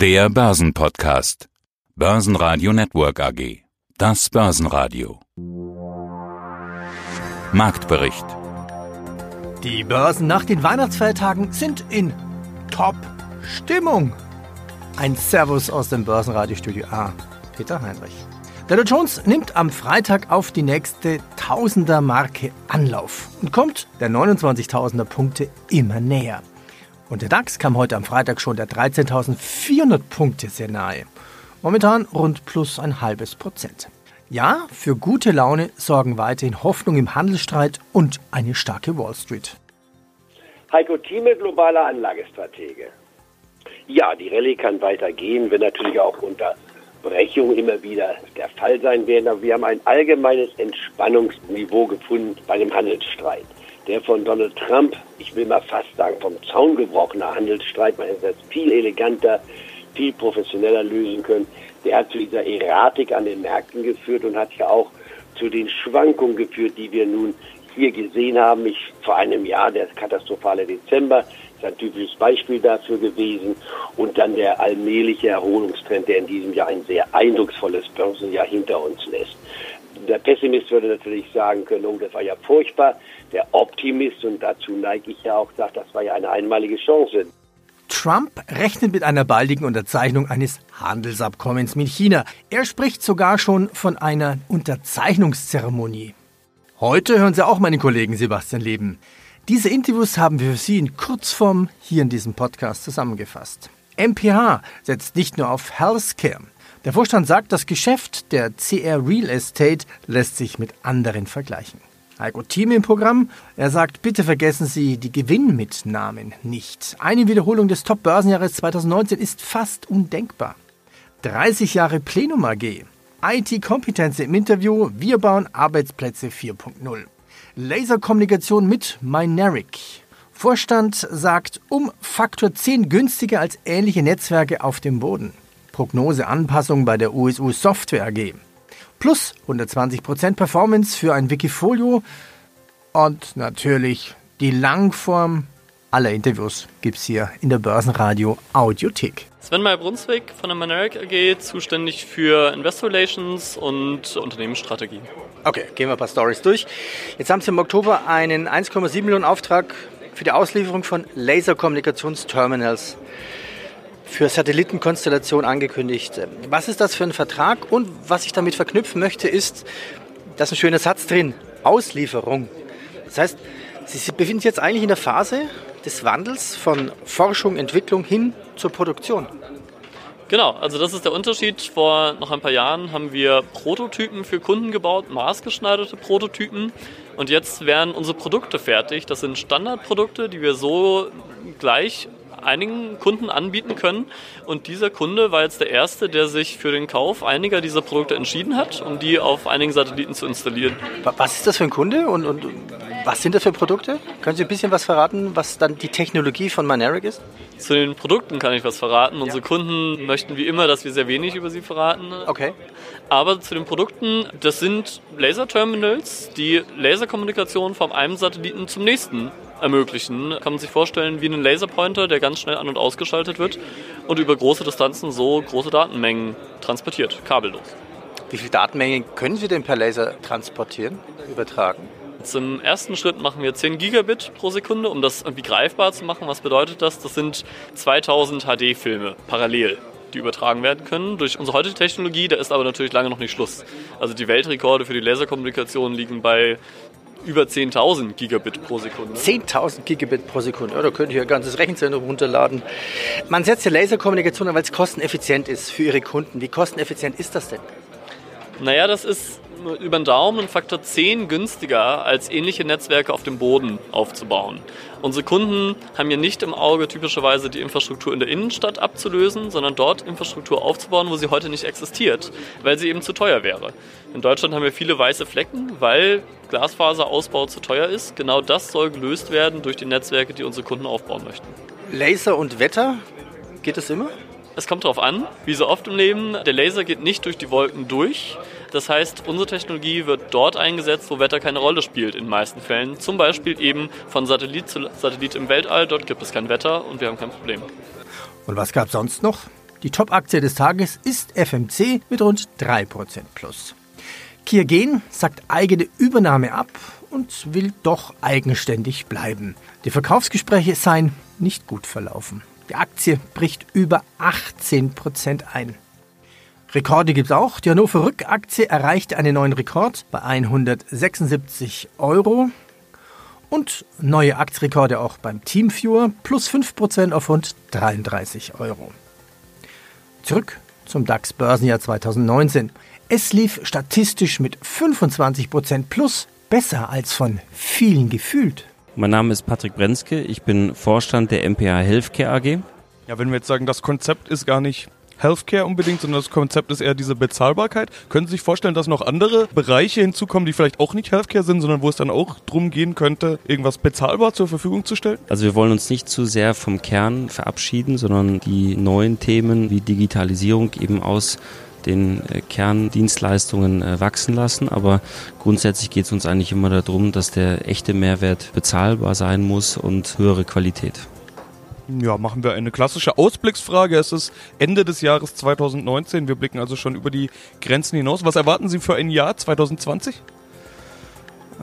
Der Börsenpodcast. Börsenradio Network AG. Das Börsenradio. Marktbericht. Die Börsen nach den Weihnachtsfeiertagen sind in Top-Stimmung. Ein Servus aus dem Börsenradiostudio A. Peter Heinrich. Der Dow Jones nimmt am Freitag auf die nächste Tausender-Marke Anlauf und kommt der 29.000er Punkte immer näher. Und der DAX kam heute am Freitag schon der 13.400 Punkte sehr nahe. Momentan rund plus ein halbes Prozent. Ja, für gute Laune sorgen weiterhin Hoffnung im Handelsstreit und eine starke Wall Street. Heiko Thieme, globaler Anlagestratege. Ja, die Rallye kann weitergehen, wenn natürlich auch unter Brechung immer wieder der Fall sein werden. Aber wir haben ein allgemeines Entspannungsniveau gefunden bei dem Handelsstreit. Der von Donald Trump, ich will mal fast sagen, vom Zaun gebrochene Handelsstreit, man hätte das viel eleganter, viel professioneller lösen können. Der hat zu dieser Erratik an den Märkten geführt und hat ja auch zu den Schwankungen geführt, die wir nun hier gesehen haben. Ich, vor einem Jahr, der katastrophale Dezember, ist ein typisches Beispiel dafür gewesen. Und dann der allmähliche Erholungstrend, der in diesem Jahr ein sehr eindrucksvolles Börsenjahr hinter uns lässt. Der Pessimist würde natürlich sagen können, oh, das war ja furchtbar. Der Optimist, und dazu neige ich ja auch, sagt, das war ja eine einmalige Chance. Trump rechnet mit einer baldigen Unterzeichnung eines Handelsabkommens mit China. Er spricht sogar schon von einer Unterzeichnungszeremonie. Heute hören Sie auch meinen Kollegen Sebastian Leben. Diese Interviews haben wir für Sie in Kurzform hier in diesem Podcast zusammengefasst. MPH setzt nicht nur auf Healthcare. Der Vorstand sagt, das Geschäft der CR Real Estate lässt sich mit anderen vergleichen. Heiko Team im Programm. Er sagt, bitte vergessen Sie die Gewinnmitnahmen nicht. Eine Wiederholung des Top-Börsenjahres 2019 ist fast undenkbar. 30 Jahre Plenum AG. IT-Kompetenz im Interview. Wir bauen Arbeitsplätze 4.0. Laserkommunikation mit Mynaric. Vorstand sagt um Faktor 10 günstiger als ähnliche Netzwerke auf dem Boden. Prognoseanpassung bei der USU Software AG. Plus 120% Performance für ein Wikifolio und natürlich die Langform aller Interviews gibt es hier in der Börsenradio Audiothek. Sven Meyer Brunswick von der Maneric AG, zuständig für Investor Relations und Unternehmensstrategie. Okay, gehen wir ein paar Stories durch. Jetzt haben Sie im Oktober einen 1,7 Millionen Auftrag für die Auslieferung von Laserkommunikationsterminals für Satellitenkonstellation angekündigt. Was ist das für ein Vertrag? Und was ich damit verknüpfen möchte, ist, da ist ein schöner Satz drin, Auslieferung. Das heißt, Sie befinden sich jetzt eigentlich in der Phase des Wandels von Forschung, Entwicklung hin zur Produktion. Genau, also das ist der Unterschied. Vor noch ein paar Jahren haben wir Prototypen für Kunden gebaut, maßgeschneiderte Prototypen. Und jetzt werden unsere Produkte fertig. Das sind Standardprodukte, die wir so gleich einigen Kunden anbieten können. Und dieser Kunde war jetzt der erste, der sich für den Kauf einiger dieser Produkte entschieden hat, um die auf einigen Satelliten zu installieren. Was ist das für ein Kunde und, und was sind das für Produkte? Können Sie ein bisschen was verraten, was dann die Technologie von Mynaric ist? Zu den Produkten kann ich was verraten. Ja. Unsere Kunden möchten wie immer, dass wir sehr wenig über sie verraten. Okay. Aber zu den Produkten, das sind Laserterminals, die Laserkommunikation vom einen Satelliten zum nächsten ermöglichen. Kann man sich vorstellen wie einen Laserpointer, der ganz schnell an- und ausgeschaltet wird und über große Distanzen so große Datenmengen transportiert, kabellos. Wie viele Datenmengen können Sie denn per Laser transportieren, übertragen? Zum ersten Schritt machen wir 10 Gigabit pro Sekunde, um das irgendwie greifbar zu machen. Was bedeutet das? Das sind 2000 HD-Filme parallel die übertragen werden können durch unsere heutige Technologie. Da ist aber natürlich lange noch nicht Schluss. Also die Weltrekorde für die Laserkommunikation liegen bei über 10.000 Gigabit pro Sekunde. 10.000 Gigabit pro Sekunde, ja, da könnte ich ein ganzes Rechenzentrum runterladen. Man setzt ja Laserkommunikation an, weil es kosteneffizient ist für Ihre Kunden. Wie kosteneffizient ist das denn? Naja, das ist über den Daumen ein Faktor 10 günstiger, als ähnliche Netzwerke auf dem Boden aufzubauen. Unsere Kunden haben ja nicht im Auge, typischerweise die Infrastruktur in der Innenstadt abzulösen, sondern dort Infrastruktur aufzubauen, wo sie heute nicht existiert, weil sie eben zu teuer wäre. In Deutschland haben wir viele weiße Flecken, weil Glasfaserausbau zu teuer ist. Genau das soll gelöst werden durch die Netzwerke, die unsere Kunden aufbauen möchten. Laser und Wetter, geht das immer? Es kommt darauf an, wie so oft im Leben. Der Laser geht nicht durch die Wolken durch. Das heißt, unsere Technologie wird dort eingesetzt, wo Wetter keine Rolle spielt in den meisten Fällen. Zum Beispiel eben von Satellit zu Satellit im Weltall. Dort gibt es kein Wetter und wir haben kein Problem. Und was gab es sonst noch? Die Top-Aktie des Tages ist FMC mit rund 3% plus. Kiergen sagt eigene Übernahme ab und will doch eigenständig bleiben. Die Verkaufsgespräche seien nicht gut verlaufen. Die Aktie bricht über 18% ein. Rekorde gibt es auch. Die Hannover Rückaktie erreichte einen neuen Rekord bei 176 Euro. Und neue Aktienrekorde auch beim Teamviewer plus 5% auf rund 33 Euro. Zurück zum DAX Börsenjahr 2019. Es lief statistisch mit 25% plus besser als von vielen gefühlt. Mein Name ist Patrick Brenzke, ich bin Vorstand der MPH Healthcare AG. Ja, wenn wir jetzt sagen, das Konzept ist gar nicht Healthcare unbedingt, sondern das Konzept ist eher diese Bezahlbarkeit. Können Sie sich vorstellen, dass noch andere Bereiche hinzukommen, die vielleicht auch nicht Healthcare sind, sondern wo es dann auch darum gehen könnte, irgendwas bezahlbar zur Verfügung zu stellen? Also wir wollen uns nicht zu sehr vom Kern verabschieden, sondern die neuen Themen wie Digitalisierung eben aus den äh, Kerndienstleistungen äh, wachsen lassen. Aber grundsätzlich geht es uns eigentlich immer darum, dass der echte Mehrwert bezahlbar sein muss und höhere Qualität. Ja, machen wir eine klassische Ausblicksfrage. Es ist Ende des Jahres 2019. Wir blicken also schon über die Grenzen hinaus. Was erwarten Sie für ein Jahr 2020?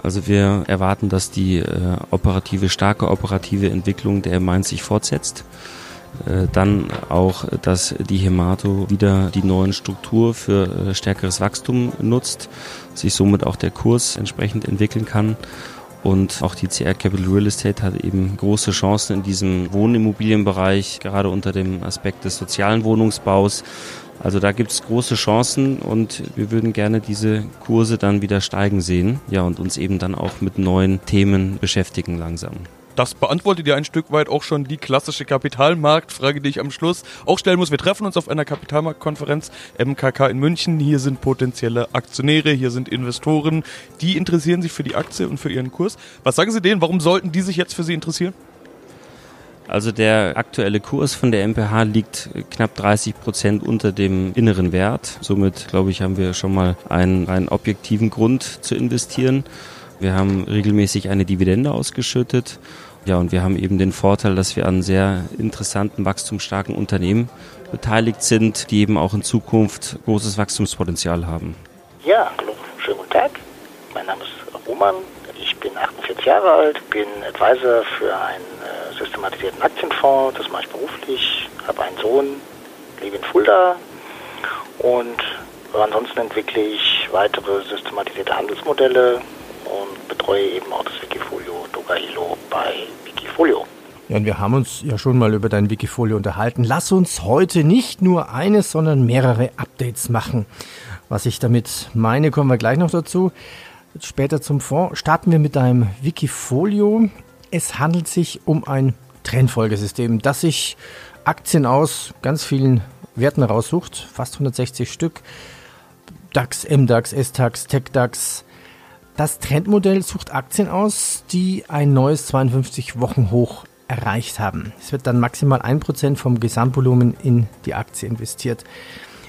Also wir erwarten, dass die äh, operative, starke operative Entwicklung der M1 sich fortsetzt. Äh, dann auch, dass die Hemato wieder die neuen Struktur für äh, stärkeres Wachstum nutzt, sich somit auch der Kurs entsprechend entwickeln kann. Und auch die CR Capital Real Estate hat eben große Chancen in diesem Wohnimmobilienbereich, gerade unter dem Aspekt des sozialen Wohnungsbaus. Also da gibt es große Chancen und wir würden gerne diese Kurse dann wieder steigen sehen. Ja, und uns eben dann auch mit neuen Themen beschäftigen langsam. Das beantwortet ja ein Stück weit auch schon die klassische Kapitalmarktfrage, die ich am Schluss auch stellen muss. Wir treffen uns auf einer Kapitalmarktkonferenz MKK in München. Hier sind potenzielle Aktionäre, hier sind Investoren, die interessieren sich für die Aktie und für ihren Kurs. Was sagen Sie denen? Warum sollten die sich jetzt für Sie interessieren? Also der aktuelle Kurs von der MPH liegt knapp 30 Prozent unter dem inneren Wert. Somit, glaube ich, haben wir schon mal einen, einen objektiven Grund zu investieren. Wir haben regelmäßig eine Dividende ausgeschüttet ja, und wir haben eben den Vorteil, dass wir an sehr interessanten, wachstumsstarken Unternehmen beteiligt sind, die eben auch in Zukunft großes Wachstumspotenzial haben. Ja, hallo, schönen guten Tag. Mein Name ist Roman. Ich bin 48 Jahre alt, bin Advisor für einen äh, systematisierten Aktienfonds. Das mache ich beruflich, habe einen Sohn, lebe in Fulda und ansonsten entwickle ich weitere systematisierte Handelsmodelle und betreue eben auch das Wikifolio Dogahilo bei Wikifolio. Ja, und wir haben uns ja schon mal über dein Wikifolio unterhalten. Lass uns heute nicht nur eines, sondern mehrere Updates machen. Was ich damit meine, kommen wir gleich noch dazu. Später zum Fonds. Starten wir mit deinem Wikifolio. Es handelt sich um ein Trendfolgesystem, das sich Aktien aus ganz vielen Werten raussucht, fast 160 Stück. DAX, MDAX, SDAX, TechDAX, das Trendmodell sucht Aktien aus, die ein neues 52-Wochen-Hoch erreicht haben. Es wird dann maximal 1% vom Gesamtvolumen in die Aktie investiert.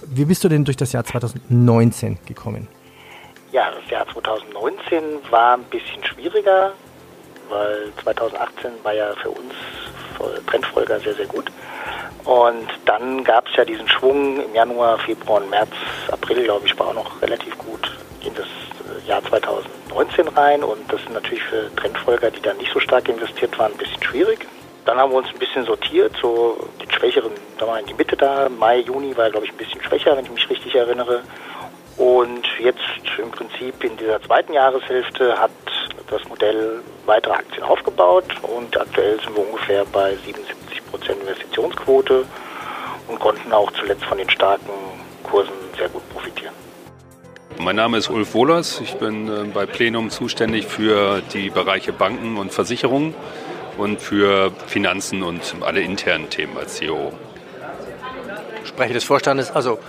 Wie bist du denn durch das Jahr 2019 gekommen? Ja, das Jahr 2019 war ein bisschen schwieriger, weil 2018 war ja für uns Trendfolger sehr, sehr gut. Und dann gab es ja diesen Schwung im Januar, Februar und März, April, glaube ich, war auch noch relativ gut in das Jahr 2019 rein und das ist natürlich für Trendfolger, die da nicht so stark investiert waren, ein bisschen schwierig. Dann haben wir uns ein bisschen sortiert, so den schwächeren, da war in die Mitte da, Mai, Juni war glaube ich ein bisschen schwächer, wenn ich mich richtig erinnere. Und jetzt im Prinzip in dieser zweiten Jahreshälfte hat das Modell weitere Aktien aufgebaut und aktuell sind wir ungefähr bei 77 Prozent Investitionsquote und konnten auch zuletzt von den starken Kursen sehr gut profitieren. Mein Name ist Ulf Wohlers. Ich bin äh, bei Plenum zuständig für die Bereiche Banken und Versicherungen und für Finanzen und alle internen Themen als CEO. Sprecher des Vorstandes, also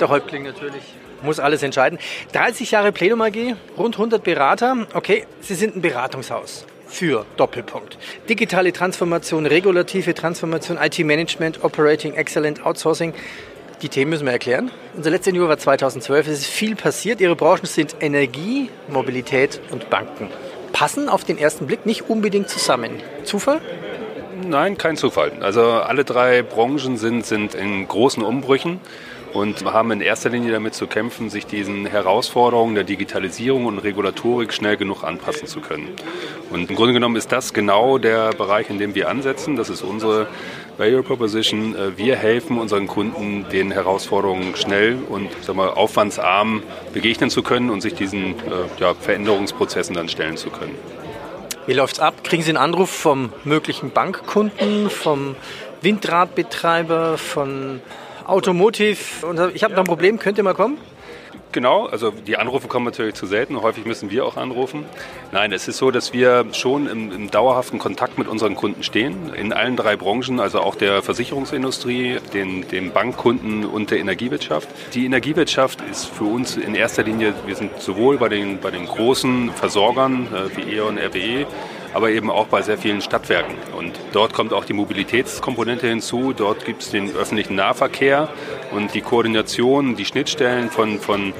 der Häuptling natürlich, muss alles entscheiden. 30 Jahre Plenum AG, rund 100 Berater. Okay, Sie sind ein Beratungshaus für Doppelpunkt. Digitale Transformation, regulative Transformation, IT-Management, Operating Excellent, Outsourcing. Die Themen müssen wir erklären. Unser letztes Jahr war 2012. Es ist viel passiert. Ihre Branchen sind Energie, Mobilität und Banken. Passen auf den ersten Blick nicht unbedingt zusammen. Zufall? Nein, kein Zufall. Also alle drei Branchen sind, sind in großen Umbrüchen und haben in erster Linie damit zu kämpfen, sich diesen Herausforderungen der Digitalisierung und Regulatorik schnell genug anpassen zu können. Und im Grunde genommen ist das genau der Bereich, in dem wir ansetzen. Das ist unsere Value Proposition. Äh, wir helfen unseren Kunden, den Herausforderungen schnell und sag mal, aufwandsarm begegnen zu können und sich diesen äh, ja, Veränderungsprozessen dann stellen zu können. Wie läuft's ab? Kriegen Sie einen Anruf vom möglichen Bankkunden, vom Windradbetreiber, von Automotive? Ich habe noch ein Problem, könnt ihr mal kommen? Genau, also die Anrufe kommen natürlich zu selten. Häufig müssen wir auch anrufen. Nein, es ist so, dass wir schon im, im, dauerhaften Kontakt mit unseren Kunden stehen. In allen drei Branchen, also auch der Versicherungsindustrie, den, dem Bankkunden und der Energiewirtschaft. Die Energiewirtschaft ist für uns in erster Linie, wir sind sowohl bei den, bei den großen Versorgern äh, wie E.ON, RWE, aber eben auch bei sehr vielen Stadtwerken. Und dort kommt auch die Mobilitätskomponente hinzu. Dort gibt es den öffentlichen Nahverkehr und die Koordination, die Schnittstellen von, von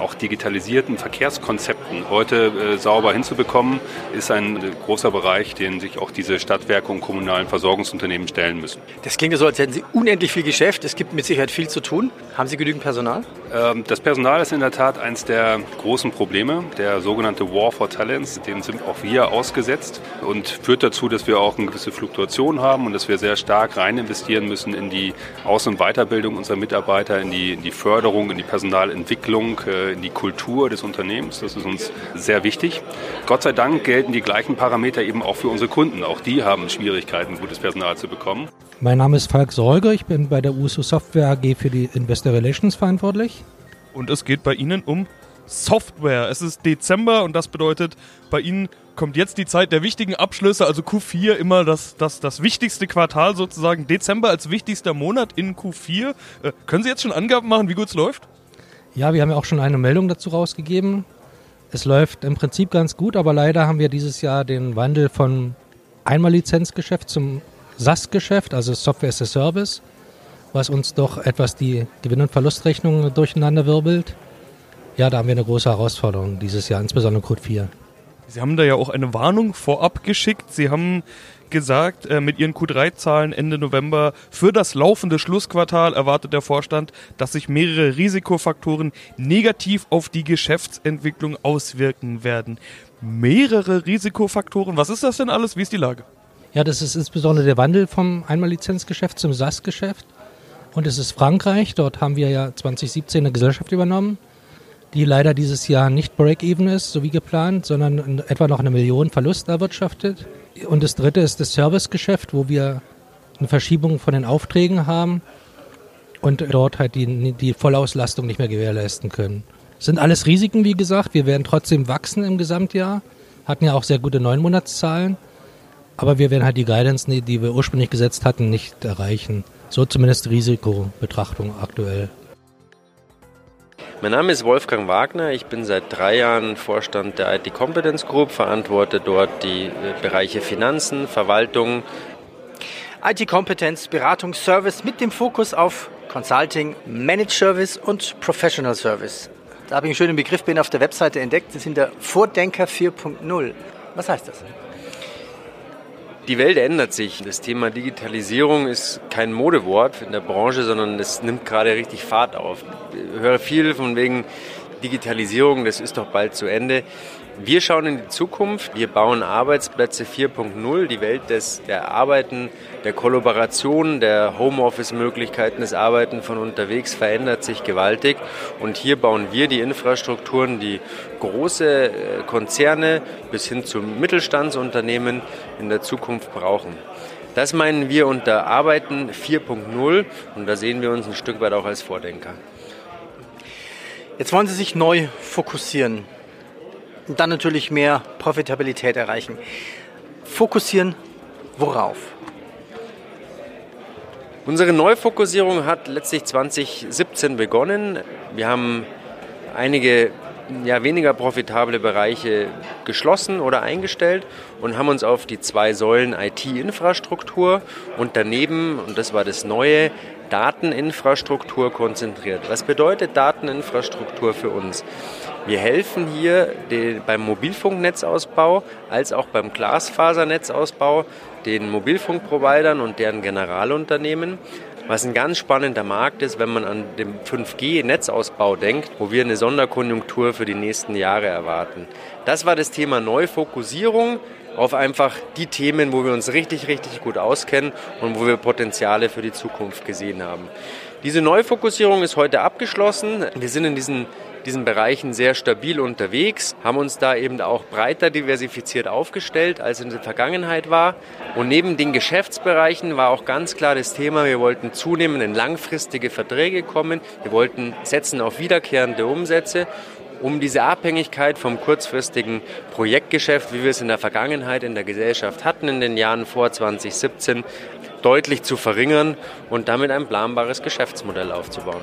auch digitalisierten Verkehrskonzepten heute äh, sauber hinzubekommen, ist ein großer Bereich, den sich auch diese Stadtwerke und kommunalen Versorgungsunternehmen stellen müssen. Das klingt so, als hätten Sie unendlich viel Geschäft. Es gibt mit Sicherheit viel zu tun. Haben Sie genügend Personal? Ähm, das Personal ist in der Tat eines der großen Probleme. Der sogenannte War for Talents, dem sind auch wir ausgesetzt und führt dazu, dass wir auch eine gewisse Fluktuation haben und dass wir sehr stark rein investieren müssen in die Aus- und Weiterbildung unserer Mitarbeiter, in die, in die Förderung, in die Personalentwicklung, äh, in die Kultur des Unternehmens. Das ist uns sehr wichtig. Gott sei Dank gelten die gleichen Parameter eben auch für unsere Kunden. Auch die haben Schwierigkeiten, gutes Personal zu bekommen. Mein Name ist Falk Sorge. Ich bin bei der USU Software AG für die Investor Relations verantwortlich. Und es geht bei Ihnen um Software. Es ist Dezember und das bedeutet, bei Ihnen kommt jetzt die Zeit der wichtigen Abschlüsse, also Q4 immer das, das, das wichtigste Quartal sozusagen. Dezember als wichtigster Monat in Q4. Äh, können Sie jetzt schon Angaben machen, wie gut es läuft? Ja, wir haben ja auch schon eine Meldung dazu rausgegeben. Es läuft im Prinzip ganz gut, aber leider haben wir dieses Jahr den Wandel von Einmal-Lizenzgeschäft zum SaaS-Geschäft, also Software as a Service, was uns doch etwas die Gewinn- und Verlustrechnung durcheinander wirbelt. Ja, da haben wir eine große Herausforderung dieses Jahr, insbesondere Code 4. Sie haben da ja auch eine Warnung vorab geschickt. Sie haben gesagt, äh, mit ihren Q3-Zahlen Ende November für das laufende Schlussquartal erwartet der Vorstand, dass sich mehrere Risikofaktoren negativ auf die Geschäftsentwicklung auswirken werden. Mehrere Risikofaktoren, was ist das denn alles? Wie ist die Lage? Ja, das ist insbesondere der Wandel vom Einmal-Lizenzgeschäft zum SaaS-Geschäft. Und es ist Frankreich, dort haben wir ja 2017 eine Gesellschaft übernommen, die leider dieses Jahr nicht break-even ist, so wie geplant, sondern etwa noch eine Million Verlust erwirtschaftet. Und das dritte ist das Servicegeschäft, wo wir eine Verschiebung von den Aufträgen haben und dort halt die, die Vollauslastung nicht mehr gewährleisten können. Das sind alles Risiken, wie gesagt. Wir werden trotzdem wachsen im Gesamtjahr. Hatten ja auch sehr gute Neunmonatszahlen. Aber wir werden halt die Guidance, die wir ursprünglich gesetzt hatten, nicht erreichen. So zumindest Risikobetrachtung aktuell. Mein Name ist Wolfgang Wagner. Ich bin seit drei Jahren Vorstand der IT Competence Group, verantworte dort die äh, Bereiche Finanzen, Verwaltung. IT Competence, Beratungsservice mit dem Fokus auf Consulting, Managed Service und Professional Service. Da habe ich einen schönen Begriff bin auf der Webseite entdeckt. Das sind der Vordenker 4.0. Was heißt das? Die Welt ändert sich. Das Thema Digitalisierung ist kein Modewort in der Branche, sondern es nimmt gerade richtig Fahrt auf. Ich höre viel von wegen Digitalisierung, das ist doch bald zu Ende. Wir schauen in die Zukunft. Wir bauen Arbeitsplätze 4.0, die Welt des, der Arbeiten, der Kollaboration, der Homeoffice-Möglichkeiten, des Arbeiten von unterwegs verändert sich gewaltig. Und hier bauen wir die Infrastrukturen, die große äh, Konzerne bis hin zu Mittelstandsunternehmen in der Zukunft brauchen. Das meinen wir unter Arbeiten 4.0 und da sehen wir uns ein Stück weit auch als Vordenker. Jetzt wollen Sie sich neu fokussieren und dann natürlich mehr Profitabilität erreichen. Fokussieren worauf? Unsere Neufokussierung hat letztlich 2017 begonnen. Wir haben einige ja, weniger profitable Bereiche geschlossen oder eingestellt und haben uns auf die zwei Säulen IT-Infrastruktur und daneben, und das war das Neue, Dateninfrastruktur konzentriert. Was bedeutet Dateninfrastruktur für uns? Wir helfen hier den, beim Mobilfunknetzausbau als auch beim Glasfasernetzausbau den Mobilfunkprovidern und deren Generalunternehmen was ein ganz spannender Markt ist, wenn man an den 5G-Netzausbau denkt, wo wir eine Sonderkonjunktur für die nächsten Jahre erwarten. Das war das Thema Neufokussierung auf einfach die Themen, wo wir uns richtig, richtig gut auskennen und wo wir Potenziale für die Zukunft gesehen haben. Diese Neufokussierung ist heute abgeschlossen. Wir sind in diesen diesen Bereichen sehr stabil unterwegs, haben uns da eben auch breiter diversifiziert aufgestellt, als in der Vergangenheit war. Und neben den Geschäftsbereichen war auch ganz klar das Thema, wir wollten zunehmend in langfristige Verträge kommen, wir wollten setzen auf wiederkehrende Umsätze um diese Abhängigkeit vom kurzfristigen Projektgeschäft, wie wir es in der Vergangenheit in der Gesellschaft hatten, in den Jahren vor 2017, deutlich zu verringern und damit ein planbares Geschäftsmodell aufzubauen.